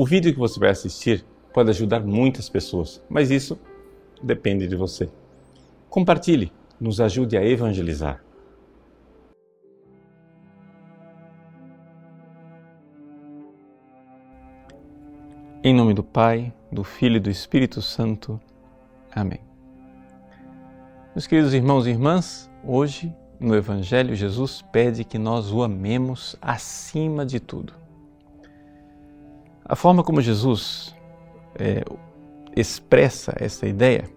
O vídeo que você vai assistir pode ajudar muitas pessoas, mas isso depende de você. Compartilhe, nos ajude a evangelizar. Em nome do Pai, do Filho e do Espírito Santo. Amém. Meus queridos irmãos e irmãs, hoje no Evangelho Jesus pede que nós o amemos acima de tudo. A forma como Jesus é, expressa essa ideia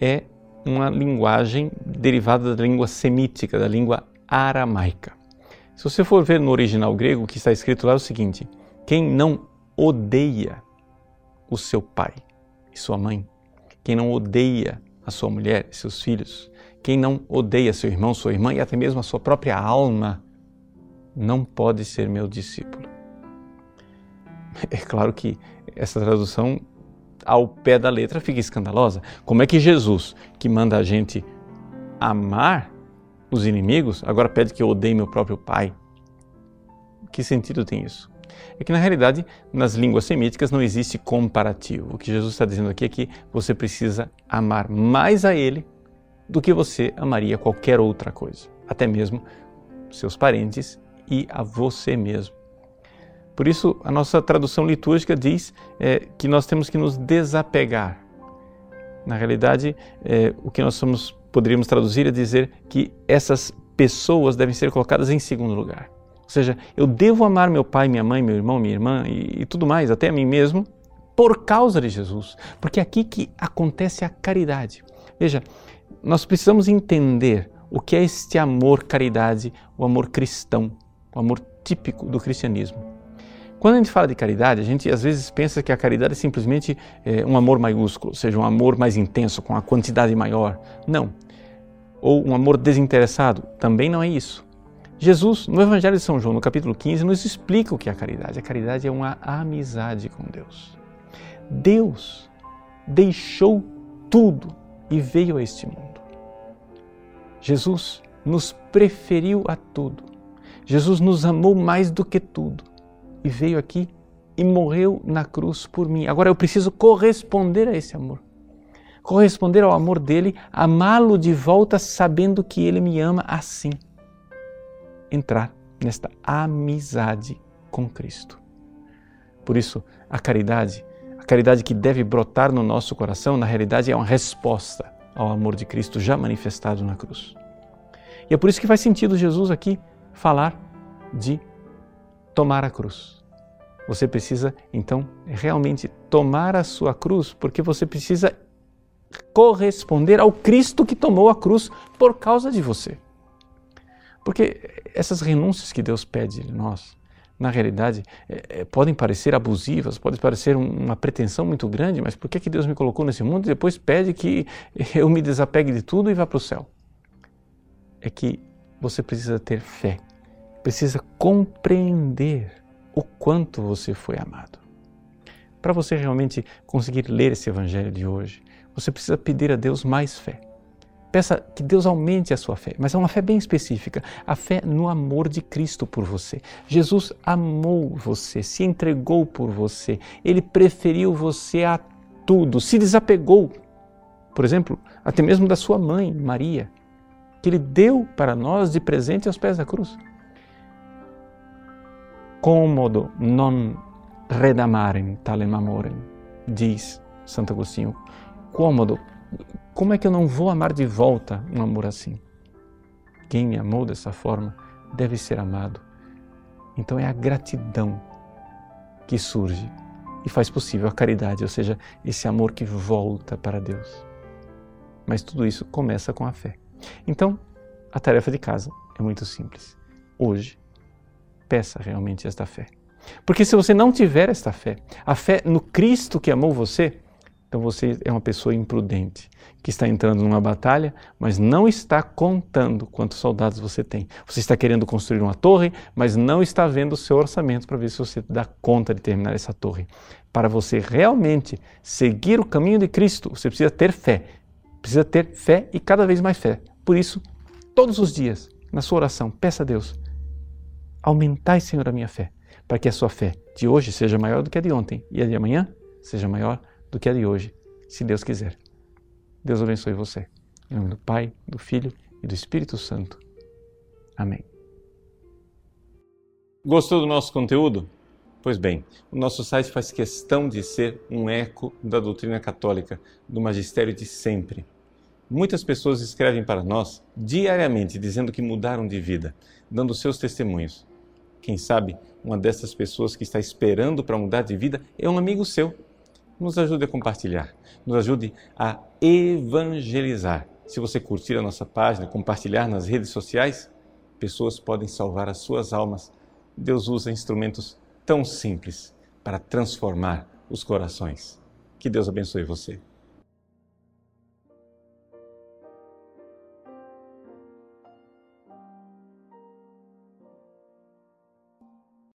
é uma linguagem derivada da língua semítica, da língua aramaica. Se você for ver no original grego, o que está escrito lá é o seguinte: quem não odeia o seu pai e sua mãe, quem não odeia a sua mulher e seus filhos, quem não odeia seu irmão, sua irmã e até mesmo a sua própria alma, não pode ser meu discípulo. É claro que essa tradução ao pé da letra fica escandalosa. Como é que Jesus, que manda a gente amar os inimigos, agora pede que eu odeie meu próprio pai? Que sentido tem isso? É que na realidade, nas línguas semíticas não existe comparativo. O que Jesus está dizendo aqui é que você precisa amar mais a Ele do que você amaria qualquer outra coisa, até mesmo seus parentes e a você mesmo. Por isso, a nossa tradução litúrgica diz é, que nós temos que nos desapegar. Na realidade, é, o que nós somos, poderíamos traduzir é dizer que essas pessoas devem ser colocadas em segundo lugar. Ou seja, eu devo amar meu pai, minha mãe, meu irmão, minha irmã e, e tudo mais, até a mim mesmo, por causa de Jesus. Porque é aqui que acontece a caridade. Veja, nós precisamos entender o que é este amor caridade, o amor cristão, o amor típico do cristianismo. Quando a gente fala de caridade, a gente às vezes pensa que a caridade é simplesmente é, um amor maiúsculo, ou seja, um amor mais intenso, com a quantidade maior. Não. Ou um amor desinteressado. Também não é isso. Jesus, no Evangelho de São João, no capítulo 15, nos explica o que é a caridade. A caridade é uma amizade com Deus. Deus deixou tudo e veio a este mundo. Jesus nos preferiu a tudo. Jesus nos amou mais do que tudo e veio aqui e morreu na cruz por mim. Agora eu preciso corresponder a esse amor. Corresponder ao amor dele, amá-lo de volta sabendo que ele me ama assim. Entrar nesta amizade com Cristo. Por isso, a caridade, a caridade que deve brotar no nosso coração, na realidade é uma resposta ao amor de Cristo já manifestado na cruz. E é por isso que faz sentido Jesus aqui falar de tomar a cruz. Você precisa, então, realmente tomar a sua cruz, porque você precisa corresponder ao Cristo que tomou a cruz por causa de você. Porque essas renúncias que Deus pede de nós, na realidade, é, é, podem parecer abusivas, podem parecer uma pretensão muito grande, mas por que, que Deus me colocou nesse mundo e depois pede que eu me desapegue de tudo e vá para o céu? É que você precisa ter fé precisa compreender o quanto você foi amado. Para você realmente conseguir ler esse evangelho de hoje, você precisa pedir a Deus mais fé. Peça que Deus aumente a sua fé, mas é uma fé bem específica, a fé no amor de Cristo por você. Jesus amou você, se entregou por você, ele preferiu você a tudo, se desapegou, por exemplo, até mesmo da sua mãe, Maria, que ele deu para nós de presente aos pés da cruz comodo non redamarem talem amorem, diz Santo Agostinho. Cômodo, como é que eu não vou amar de volta um amor assim? Quem me amou dessa forma deve ser amado. Então é a gratidão que surge e faz possível a caridade, ou seja, esse amor que volta para Deus. Mas tudo isso começa com a fé. Então, a tarefa de casa é muito simples. Hoje, peça realmente esta fé. Porque se você não tiver esta fé, a fé no Cristo que amou você, então você é uma pessoa imprudente, que está entrando numa batalha, mas não está contando quantos soldados você tem. Você está querendo construir uma torre, mas não está vendo o seu orçamento para ver se você dá conta de terminar essa torre. Para você realmente seguir o caminho de Cristo, você precisa ter fé. Precisa ter fé e cada vez mais fé. Por isso, todos os dias, na sua oração, peça a Deus Aumentai, Senhor, a minha fé, para que a sua fé de hoje seja maior do que a de ontem e a de amanhã seja maior do que a de hoje, se Deus quiser. Deus abençoe você. Em nome do Pai, do Filho e do Espírito Santo. Amém. Gostou do nosso conteúdo? Pois bem, o nosso site faz questão de ser um eco da doutrina católica, do magistério de sempre. Muitas pessoas escrevem para nós diariamente dizendo que mudaram de vida, dando seus testemunhos. Quem sabe uma dessas pessoas que está esperando para mudar de vida é um amigo seu. Nos ajude a compartilhar, nos ajude a evangelizar. Se você curtir a nossa página, compartilhar nas redes sociais, pessoas podem salvar as suas almas. Deus usa instrumentos tão simples para transformar os corações. Que Deus abençoe você.